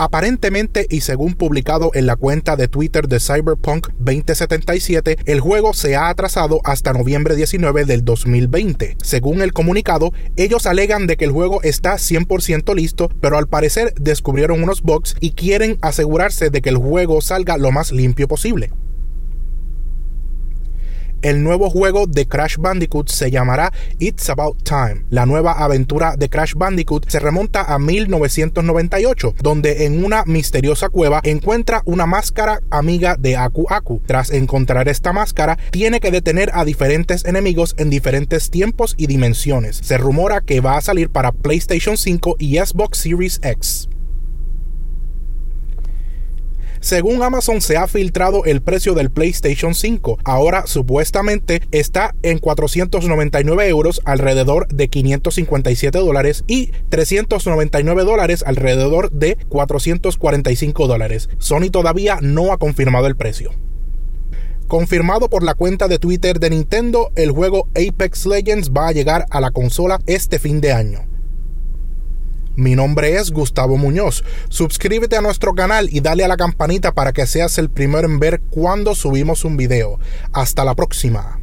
Aparentemente y según publicado en la cuenta de Twitter de Cyberpunk 2077, el juego se ha atrasado hasta noviembre 19 del 2020. Según el comunicado, ellos alegan de que el juego está 100% listo, pero al parecer descubrieron unos bugs y quieren asegurarse de que el juego salga lo más limpio posible. El nuevo juego de Crash Bandicoot se llamará It's About Time. La nueva aventura de Crash Bandicoot se remonta a 1998, donde en una misteriosa cueva encuentra una máscara amiga de Aku Aku. Tras encontrar esta máscara, tiene que detener a diferentes enemigos en diferentes tiempos y dimensiones. Se rumora que va a salir para PlayStation 5 y Xbox Series X. Según Amazon se ha filtrado el precio del PlayStation 5. Ahora supuestamente está en 499 euros, alrededor de 557 dólares, y 399 dólares, alrededor de 445 dólares. Sony todavía no ha confirmado el precio. Confirmado por la cuenta de Twitter de Nintendo, el juego Apex Legends va a llegar a la consola este fin de año. Mi nombre es Gustavo Muñoz. Suscríbete a nuestro canal y dale a la campanita para que seas el primero en ver cuando subimos un video. Hasta la próxima.